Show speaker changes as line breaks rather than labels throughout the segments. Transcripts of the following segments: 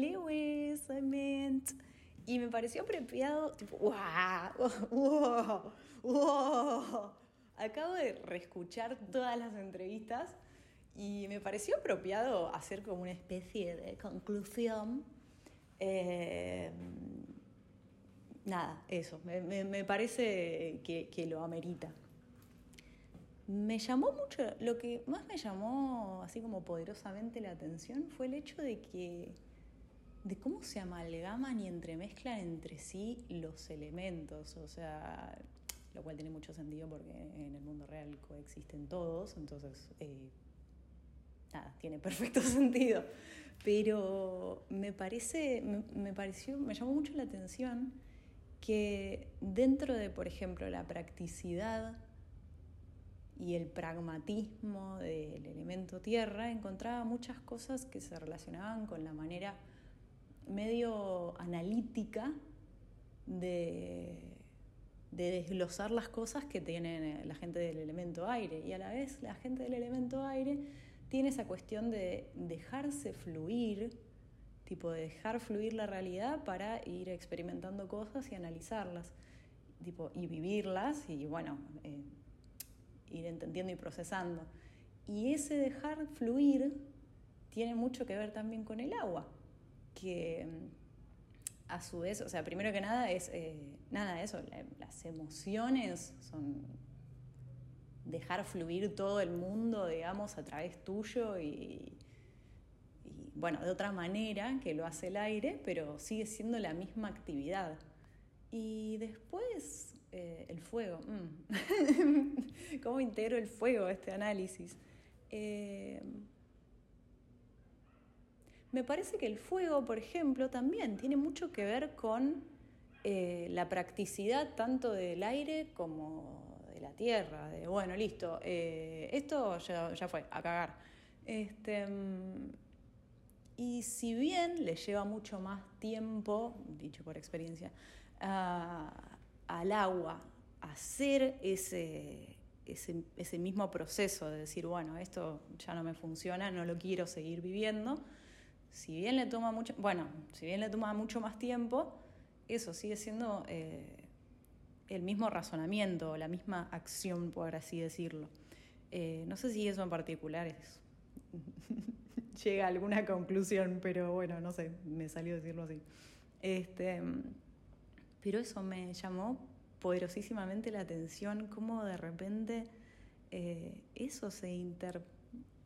Lewis, I meant. Y me pareció apropiado, tipo, ¡wow! ¡wow! ¡wow! Acabo de reescuchar todas las entrevistas y me pareció apropiado hacer como una especie de conclusión. Eh, nada, eso, me, parece que, que, lo amerita. Me llamó mucho, lo que más me llamó así como poderosamente la atención fue el hecho de que, de cómo se amalgaman y entremezclan entre sí los elementos, o sea, lo cual tiene mucho sentido porque en el mundo real coexisten todos, entonces, eh, nada, tiene perfecto sentido. Pero me parece, me pareció, me llamó mucho la atención que dentro de, por ejemplo, la practicidad y el pragmatismo del elemento tierra, encontraba muchas cosas que se relacionaban con la manera medio analítica de, desglosar las cosas que tiene la gente del elemento aire. Y a la vez la gente del elemento aire tiene esa cuestión de dejarse fluir tipo de dejar fluir la realidad para ir experimentando cosas y analizarlas, tipo, y vivirlas y bueno, eh, ir entendiendo y procesando. Y ese dejar fluir tiene mucho que ver también con el agua, que mm, a su vez, o sea, primero que nada es, eh, nada, eso, las emociones son dejar fluir todo el mundo, digamos, a través tuyo y, y bueno, de otra manera que lo hace el aire, pero sigue siendo la misma actividad. Y después eh, el fuego. Mm. ¿Cómo integro el fuego a este análisis? Eh, me parece que el fuego, por ejemplo, también tiene mucho que ver con eh, la practicidad tanto del aire como de la tierra. De bueno, listo, esto ya, ya, fue, a cagar. Este, mm, y si bien le lleva mucho más tiempo, dicho por experiencia, al agua hacer ese, ese, mismo proceso de decir, bueno, esto ya no me funciona, no lo quiero seguir viviendo, si bien le toma mucho, bueno, si bien le toma mucho más tiempo, eso sigue siendo eh, el mismo razonamiento, la misma acción, por así decirlo. Eh, no sé si eso en particular llega a alguna conclusión, pero bueno, no sé, me salió decirlo así. Este, pero eso me llamó poderosísimamente la atención, cómo de repente eh, eso se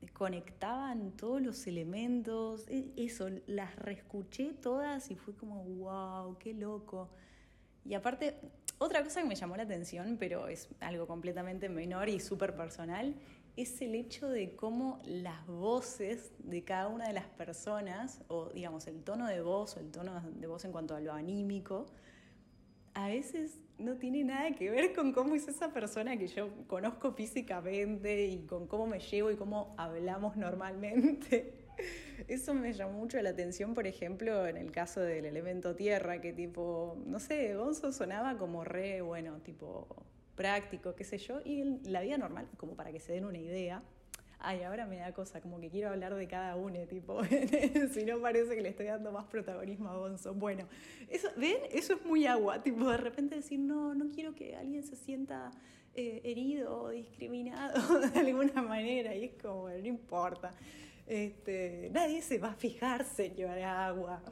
interconectaban todos los elementos, e, eso, las reescuché todas y fue como, wow, qué loco. Y aparte, otra cosa que me llamó la atención, pero es algo completamente menor y súper personal, es el hecho de cómo las voces de cada una de las personas, o digamos el tono de voz o el tono de voz en cuanto a lo anímico, a veces no tiene nada que ver con cómo es esa persona que yo conozco físicamente y con cómo me llevo y cómo hablamos normalmente. Eso me llamó mucho la atención, por ejemplo, en el caso del elemento tierra, que tipo, no sé, Gonzo sonaba como re, bueno, tipo práctico, qué sé yo, y la vida normal, como para que se den una idea. Ay, ahora me da cosa, como que quiero hablar de cada uno, tipo, si no parece que le estoy dando más protagonismo a Gonzo. Bueno, eso, ¿ven? Eso es muy agua, tipo, de repente decir, no, no quiero que alguien se sienta eh, herido o discriminado de alguna manera, y es como, no importa. Este, nadie se va a fijar, señora Agua.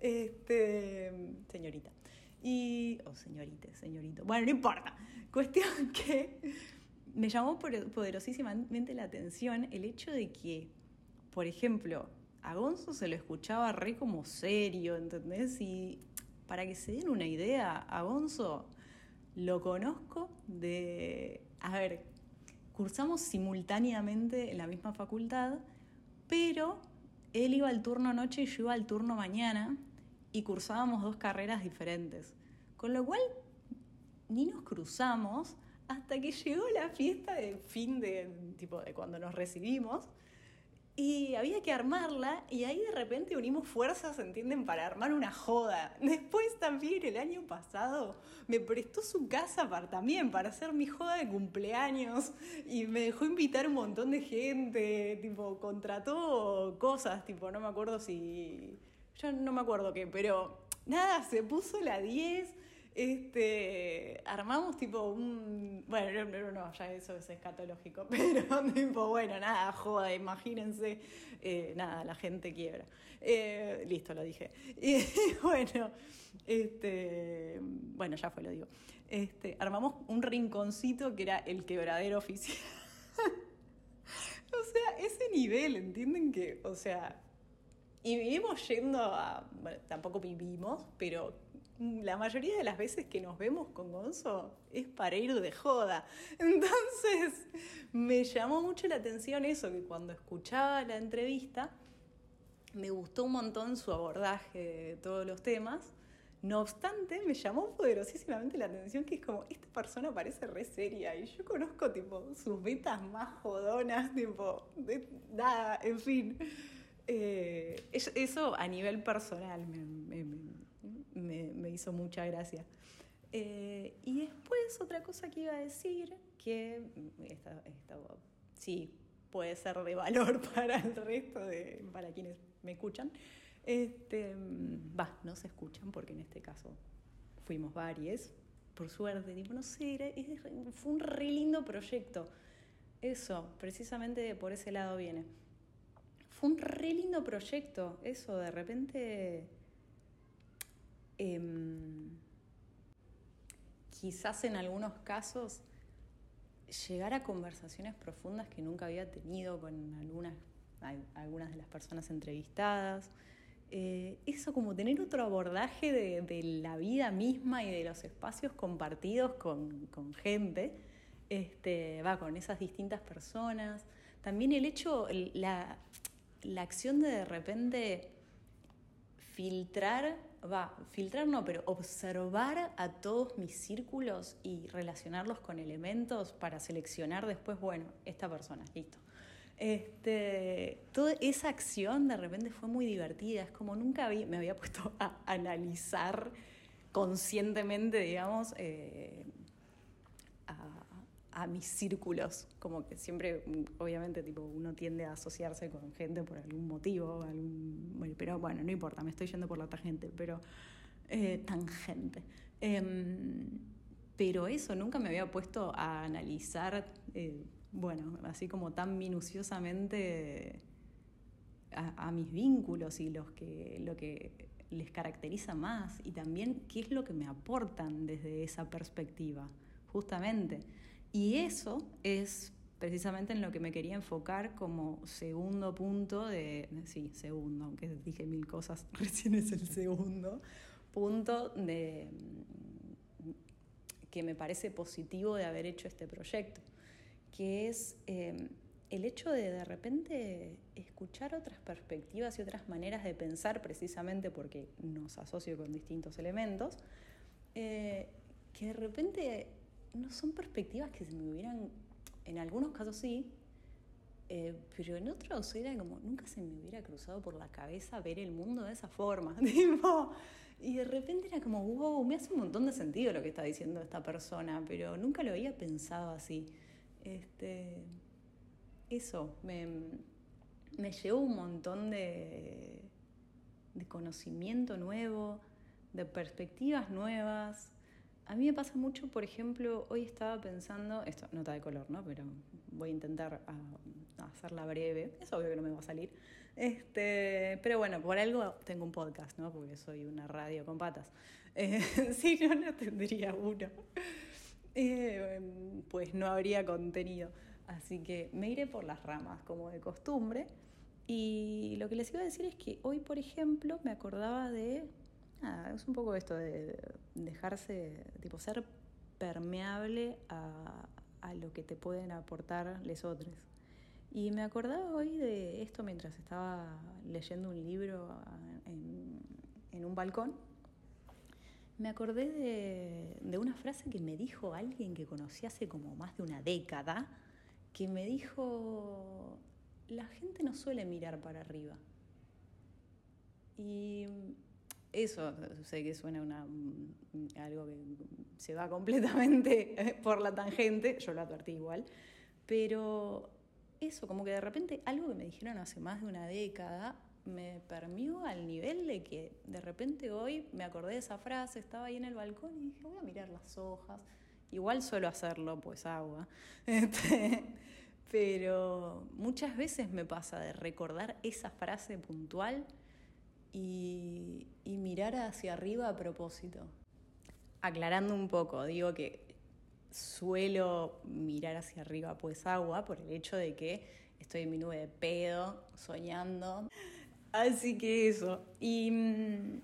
Este, señorita. Y, o oh, señorita, señorito. Bueno, no importa. Cuestión que me llamó poderosísimamente la atención el hecho de que, por ejemplo, a Gonzo se lo escuchaba re como serio, ¿entendés? Y para que se den una idea, a Gonzo lo conozco de, a ver, cursamos simultáneamente en la misma facultad pero él iba al turno noche y yo iba al turno mañana y cursábamos dos carreras diferentes. Con lo cual ni nos cruzamos hasta que llegó la fiesta de fin de tipo de cuando nos recibimos y había que armarla y ahí de repente unimos fuerzas, ¿entienden? Para armar una joda. Después también el año pasado me prestó su casa para, también para hacer mi joda de cumpleaños y me dejó invitar un montón de gente, tipo, contrató cosas, tipo, no me acuerdo si yo no me acuerdo qué, pero nada, se puso la 10 este, armamos tipo un. Bueno, no, no, ya eso es escatológico, pero tipo, bueno, nada, joda, imagínense, eh, nada, la gente quiebra. Eh, listo, lo dije. Y bueno, este, bueno, ya fue, lo digo. Este, armamos un rinconcito que era el quebradero oficial. o sea, ese nivel, ¿entienden que? O sea, y vivimos yendo a. Bueno, tampoco vivimos, pero la mayoría de las veces que nos vemos con Gonzo es para ir de joda. Entonces, me llamó mucho la atención eso, que cuando escuchaba la entrevista, me gustó un montón su abordaje de todos los temas. No obstante, me llamó poderosísimamente la atención que es como, esta persona parece re seria y yo conozco tipo sus betas más jodonas, tipo, de, nada, en fin. Eh, eso a nivel personal me, hizo mucha gracia. Eh, y después otra cosa que iba a decir, que esta, sí puede ser de valor para el resto, de, para quienes me escuchan, este, va, no se escuchan porque en este caso fuimos varios, por suerte, tipo, no sé, fue un re lindo proyecto. Eso, precisamente por ese lado viene. Fue un re lindo proyecto, eso, de repente Em, quizás en algunos casos llegar a conversaciones profundas que nunca había tenido con algunas, algunas de las personas entrevistadas. Eh, eso como tener otro abordaje de, la vida misma y de los espacios compartidos con, gente, este, va con esas distintas personas. También el hecho, la, la acción de de repente filtrar, va, filtrar no, pero observar a todos mis círculos y relacionarlos con elementos para seleccionar después, bueno, esta persona, listo. Este, toda esa acción de repente fue muy divertida, es como nunca me había puesto a analizar conscientemente, digamos, eh, a, a mis círculos, como que siempre, obviamente, tipo, uno tiende a asociarse con gente por algún motivo, algún, pero bueno, no importa, me estoy yendo por la tangente, pero eh, tangente. Em, pero eso, nunca me había puesto a analizar, eh, bueno, así como tan minuciosamente a, a, mis vínculos y los que, lo que les caracteriza más y también qué es lo que me aportan desde esa perspectiva, justamente. Y eso es precisamente en lo que me quería enfocar como segundo punto de, sí, segundo, aunque dije mil cosas, recién es el segundo punto de que me parece positivo de haber hecho este proyecto, que es em, el hecho de de repente escuchar otras perspectivas y otras maneras de pensar, precisamente porque nos asocio con distintos elementos, eh, que de repente no son perspectivas que se me hubieran, en algunos casos sí, eh, pero en otros era como, nunca se me hubiera cruzado por la cabeza ver el mundo de esa forma. y de repente era como, wow, me hace un montón de sentido lo que está diciendo esta persona, pero nunca lo había pensado así. Este, eso, me, me llevó un montón de, de conocimiento nuevo, de perspectivas nuevas. A mí me pasa mucho, por ejemplo, hoy estaba pensando, esto nota de color, ¿no? Pero voy a intentar ah, hacerla breve, es obvio que no me va a salir. Este, pero bueno, por algo tengo un podcast, ¿no? Porque soy una radio con patas. Eh, si no, no tendría uno. Eh, pues no habría contenido. Así que me iré por las ramas, como de costumbre. Y lo que les iba a decir es que hoy, por ejemplo, me acordaba de es un poco esto de dejarse, tipo, ser permeable a, lo que te pueden aportar les otros. Y me acordaba hoy de esto mientras estaba leyendo un libro en, un balcón. Me acordé de, de, una frase que me dijo alguien que conocí hace como más de una década, que me dijo, la gente no suele mirar para arriba. Y eso sé que suena una, algo que se va completamente por la tangente, yo lo advertí igual, pero eso, como que de repente algo que me dijeron hace más de una década me permió al nivel de que de repente hoy me acordé de esa frase, estaba ahí en el balcón y dije, voy a mirar las hojas. Igual suelo hacerlo, pues agua. Este, pero muchas veces me pasa de recordar esa frase puntual y, y mirar hacia arriba a propósito. Aclarando un poco, digo que suelo mirar hacia arriba pues agua por el hecho de que estoy en mi nube de pedo, soñando. Así que eso. Y mm,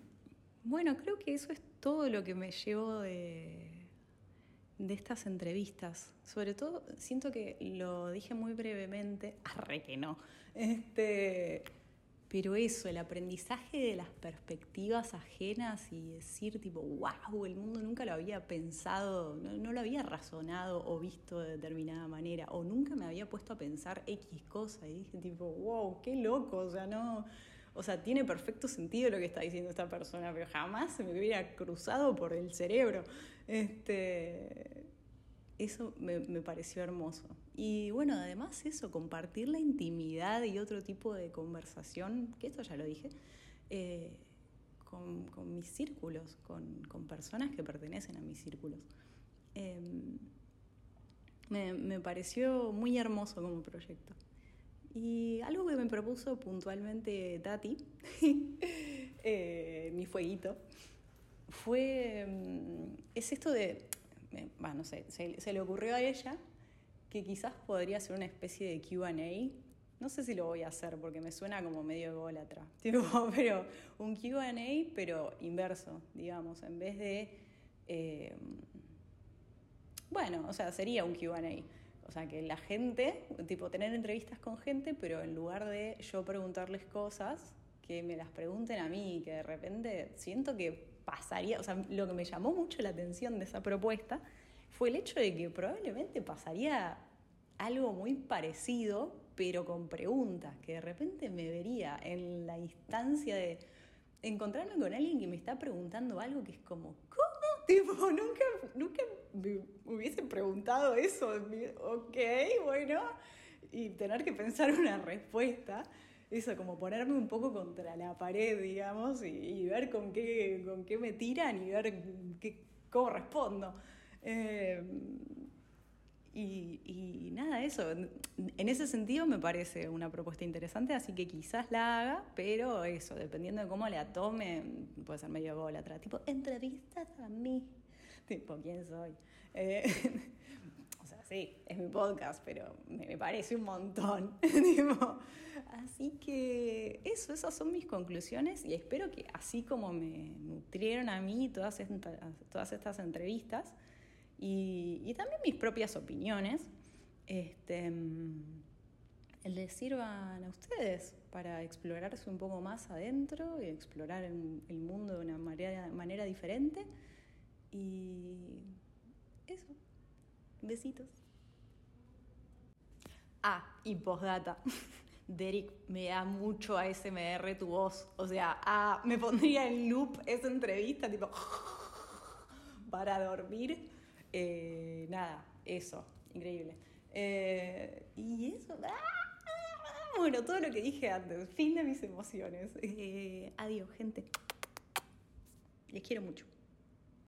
bueno, creo que eso es todo lo que me llevo de, de estas entrevistas. Sobre todo, siento que lo dije muy brevemente, arre que no. Este, pero eso, el aprendizaje de las perspectivas ajenas y decir tipo, wow, el mundo nunca lo había pensado, no, lo había razonado o visto de determinada manera, o nunca me había puesto a pensar X cosa y dije tipo, wow, qué loco, o sea, no, o sea, tiene perfecto sentido lo que está diciendo esta persona, pero jamás se me hubiera cruzado por el cerebro. Este, eso me, pareció hermoso. Y bueno, además eso, compartir la intimidad y otro tipo de conversación, que esto ya lo dije, eh, con, mis círculos, con, personas que pertenecen a mis círculos. Em, me, pareció muy hermoso como proyecto. Y algo que me propuso puntualmente Tati, eh, mi fueguito, fue, em, es esto de bueno, no sé, se, le ocurrió a ella que quizás podría ser una especie de QA. No sé si lo voy a hacer porque me suena como medio ególatra. pero un QA, pero inverso, digamos, en vez de. Eh, bueno, o sea, sería un QA. O sea, que la gente, tipo, tener entrevistas con gente, pero en lugar de yo preguntarles cosas, que me las pregunten a mí, que de repente siento que pasaría, o sea, lo que me llamó mucho la atención de esa propuesta fue el hecho de que probablemente pasaría algo muy parecido, pero con preguntas, que de repente me vería en la instancia de encontrarme con alguien que me está preguntando algo que es como, ¿cómo? Tipo, nunca, nunca me hubiese preguntado eso. Ok, bueno, y tener que pensar una respuesta eso, como ponerme un poco contra la pared, digamos, y, ver con qué, con qué me tiran y ver qué, cómo respondo. Eh, y, nada, eso. En ese sentido me parece una propuesta interesante, así que quizás la haga, pero eso, dependiendo de cómo la tome, puede ser medio atrás Tipo, entrevistas a mí. Tipo, ¿quién soy? Eh, sí, es mi podcast, pero me, parece un montón. así que eso, esas son mis conclusiones y espero que así como me nutrieron a mí todas, todas estas entrevistas y, también mis propias opiniones, este, les sirvan a ustedes para explorarse un poco más adentro y explorar el, mundo de una manera diferente. Y eso. Besitos. Ah, y postdata. Derek, me da mucho ASMR tu voz. O sea, ah, me pondría en loop esa entrevista, tipo, para dormir. Eh, nada, eso, increíble. Eh, y eso, ah, bueno, todo lo que dije antes, fin de mis emociones. Eh, adiós, gente. Les quiero mucho.